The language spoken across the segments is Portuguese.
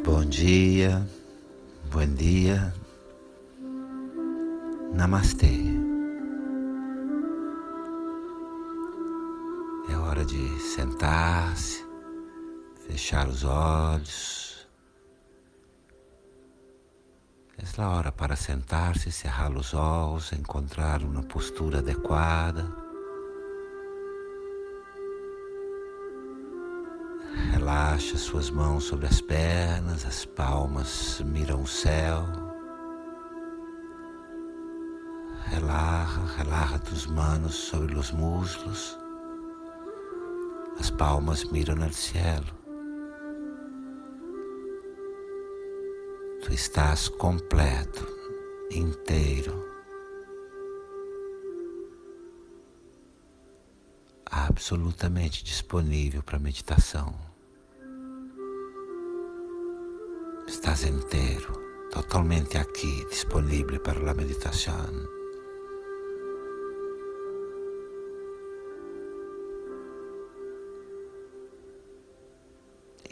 Muito bom dia, bom dia, namastê. É hora de sentar-se, fechar os olhos. É a hora para sentar-se, cerrar os olhos, encontrar uma postura adequada. Relaxa suas mãos sobre as pernas, as palmas miram o céu. Relaxa, relaxa tus manos sobre os muslos. As palmas miram no cielo. Tu estás completo, inteiro. absolutamente disponível para meditação. Estás inteiro, totalmente aqui, disponível para a meditação.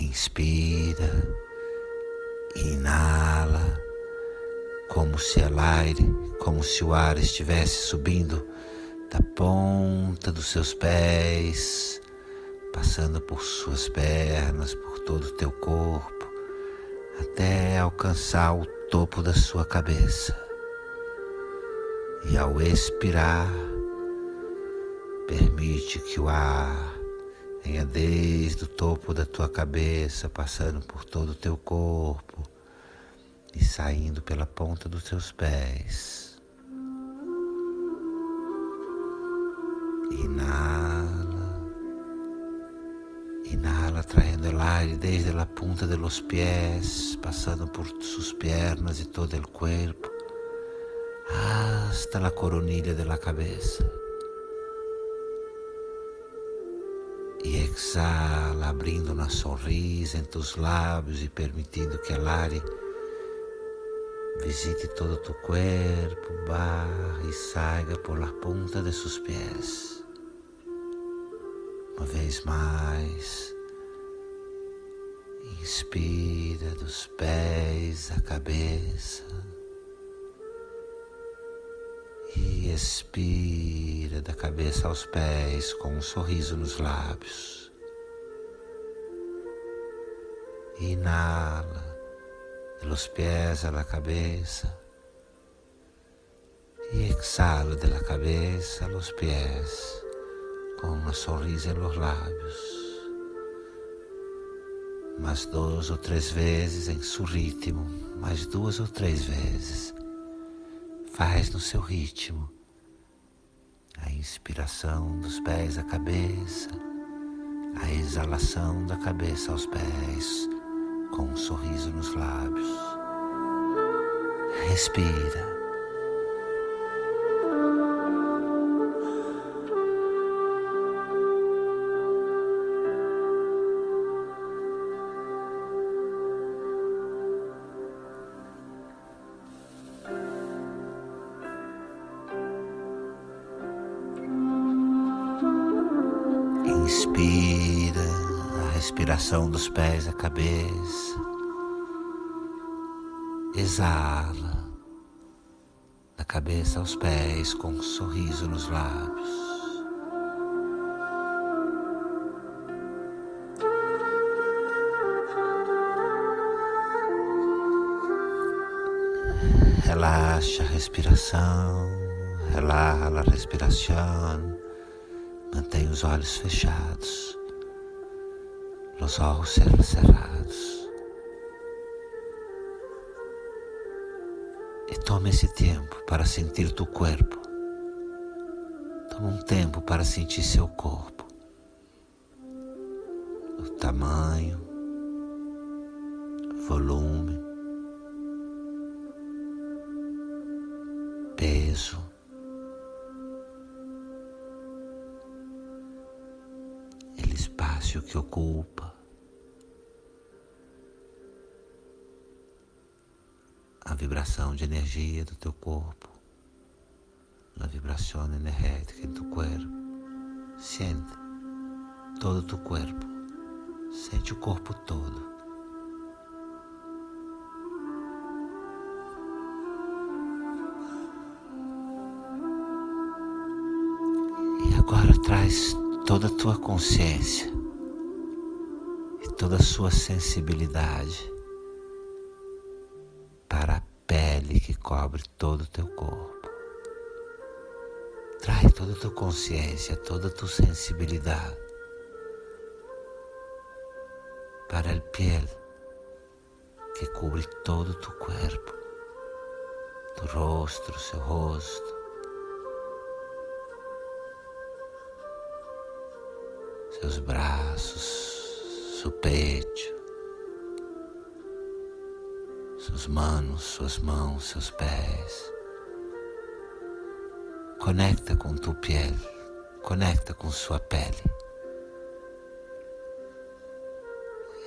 Inspira, inala, como se o aire, como se o ar estivesse subindo da ponta dos seus pés, passando por suas pernas, por todo o teu corpo, alcançar o topo da sua cabeça. E ao expirar, permite que o ar venha desde o topo da tua cabeça, passando por todo o teu corpo e saindo pela ponta dos teus pés Inhala. Inhala trayendo el aire desde la punta de los pies, pasando por sus piernas y todo el cuerpo, hasta la coronilla de la cabeza. E exala, abrindo uma sorriso em tus lábios e permitindo que el aire visite todo tu corpo, barra e saia por la punta de sus pies. Uma vez mais, inspira dos pés à cabeça e expira da cabeça aos pés com um sorriso nos lábios. Inala dos pés à cabeça e exhala da cabeça aos pés com uma sorriso nos lábios. Mais duas ou três vezes em seu ritmo, mais duas ou três vezes. Faz no seu ritmo. A inspiração dos pés à cabeça, a exalação da cabeça aos pés, com um sorriso nos lábios. Respira. A respiração dos pés à cabeça. Exala da cabeça aos pés com um sorriso nos lábios. Relaxa a respiração, relaxa a respiração. Mantém os olhos fechados, os olhos cerrados. E toma esse tempo para sentir tu corpo. Toma um tempo para sentir seu corpo. O tamanho, volume, peso. silêncio que ocupa, a vibração de energia do teu corpo, a vibração energética do teu corpo. Sente todo o teu corpo, sente o corpo todo. E agora traz toda a tua consciência toda a sua sensibilidade para a pele que cobre todo o teu corpo. Traz toda a tua consciência, toda a tua sensibilidade para a pele que cubre todo o teu corpo, tu rosto, seu rosto, seus braços, seu peito, suas manos, suas mãos, seus pés. Conecta com tua pele, conecta com sua pele.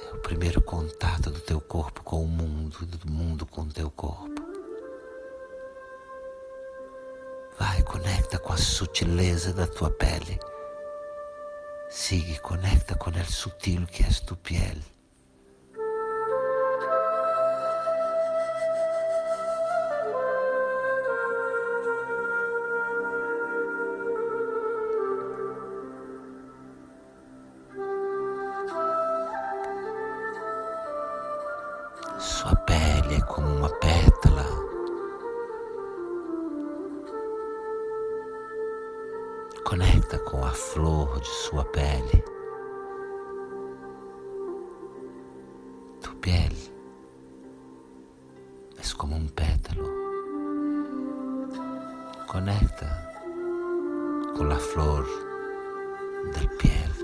É o primeiro contato do teu corpo com o mundo, do mundo com o teu corpo. Vai, conecta com a sutileza da tua pele. Sigue, conecta con el sutil que es tu piel. Com a flor de sua pele. Tu pele é como um pétalo. Conecta com a flor del piel.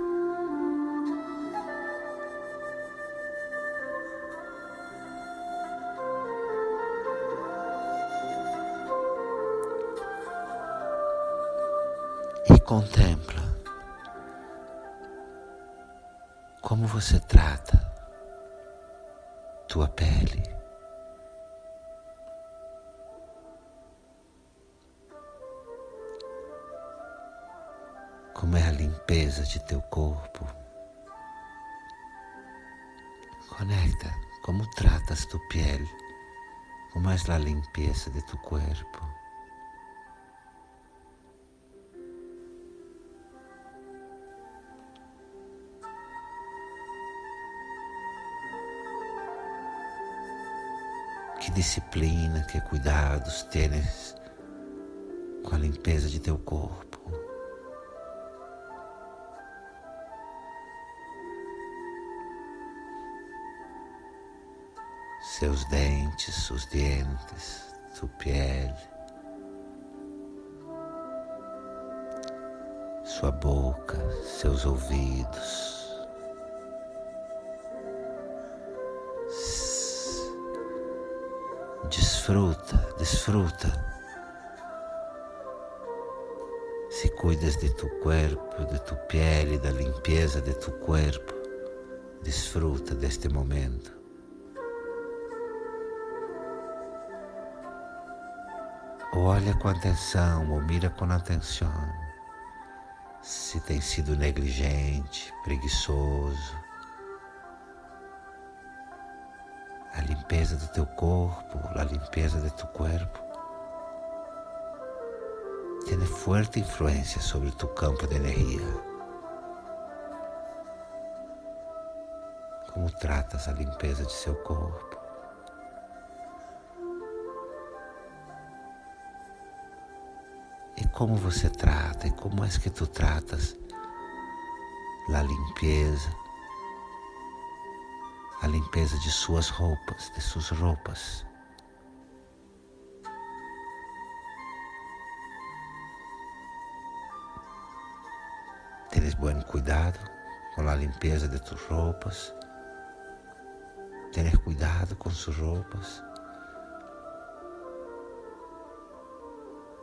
Contempla como você trata tua pele. Como é a limpeza de teu corpo. Conecta como tratas tu pele, como é a limpeza de tu corpo. Que disciplina, que cuidados tens com a limpeza de teu corpo. Seus dentes, seus dentes, sua pele, sua boca, seus ouvidos. Desfruta, desfruta. Se cuidas de tu corpo, de tu pele, da limpeza de tu corpo, desfruta deste momento. Olha com atenção ou mira com atenção se tem sido negligente, preguiçoso, limpeza do teu corpo, a limpeza de tu corpo, tem forte influência sobre tu campo de energia. Como tratas a limpeza de seu corpo? E como você trata, e como é que tu tratas a limpeza limpeza de suas roupas, de suas roupas. Tens bom cuidado com a limpeza de tus roupas. Tens cuidado com suas roupas.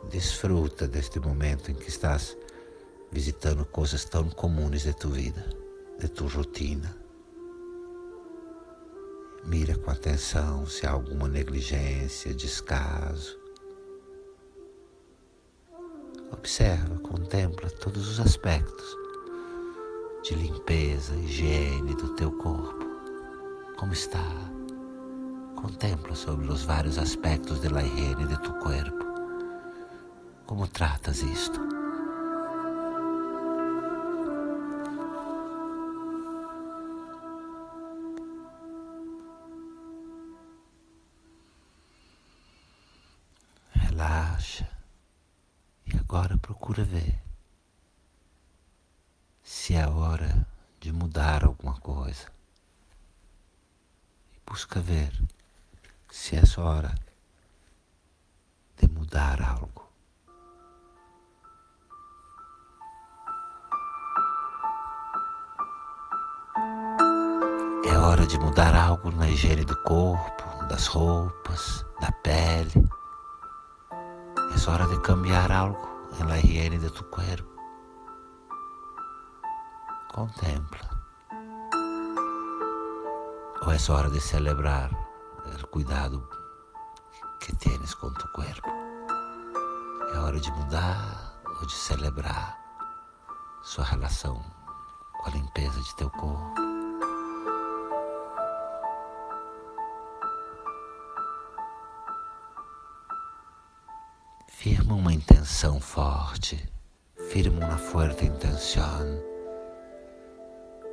Desfruta deste momento em que estás visitando coisas tão comuns de tu vida, de tu rotina. Mira com atenção se há alguma negligência, descaso. Observa, contempla todos os aspectos de limpeza, higiene do teu corpo. Como está? Contempla sobre os vários aspectos da higiene de tu corpo. Como tratas isto? Agora procura ver se é hora de mudar alguma coisa. E busca ver se é hora de mudar algo. É hora de mudar algo na higiene do corpo, das roupas, da pele. É hora de cambiar algo na higiene de tu corpo. Contempla. Ou é hora de celebrar o cuidado que tienes com tu corpo. É hora de mudar ou de celebrar sua relação com a limpeza de teu corpo. Firma uma intenção forte, firma uma forte intenção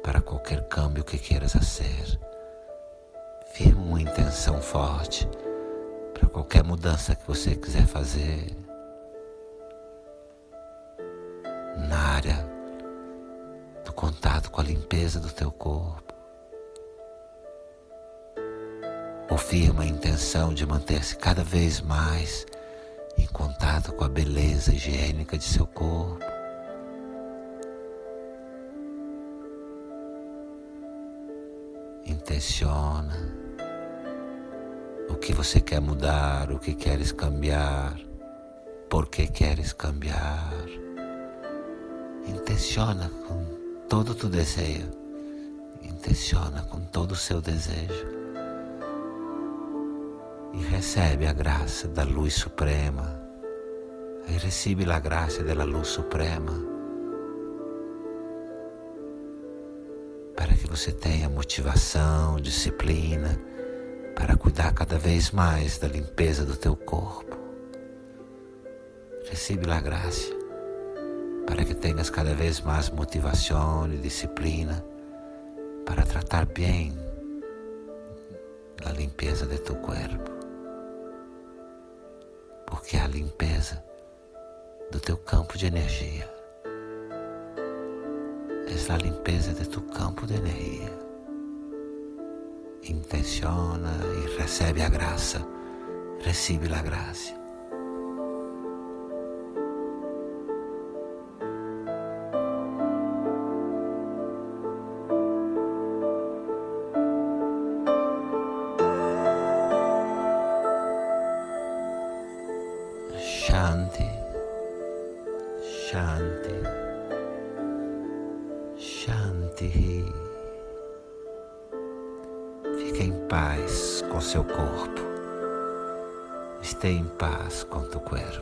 para qualquer câmbio que queiras fazer. Firma uma intenção forte para qualquer mudança que você quiser fazer na área do contato com a limpeza do teu corpo. Ou firma a intenção de manter-se cada vez mais contato com a beleza higiênica de seu corpo. Intenciona o que você quer mudar, o que queres cambiar, por que queres cambiar. Intenciona com todo o teu desejo, intenciona com todo o seu desejo e recebe a graça da luz suprema. E recebe a graça da luz suprema para que você tenha motivação, disciplina para cuidar cada vez mais da limpeza do teu corpo. Recebe a graça para que tenhas cada vez mais motivação e disciplina para tratar bem a limpeza de teu corpo porque a limpeza do teu campo de energia. É a limpeza de tu campo de energia. Intenciona e recebe a graça, recebe a graça. Shanti, Shanti. Fique em paz com seu corpo. Esteja em paz com teu corpo.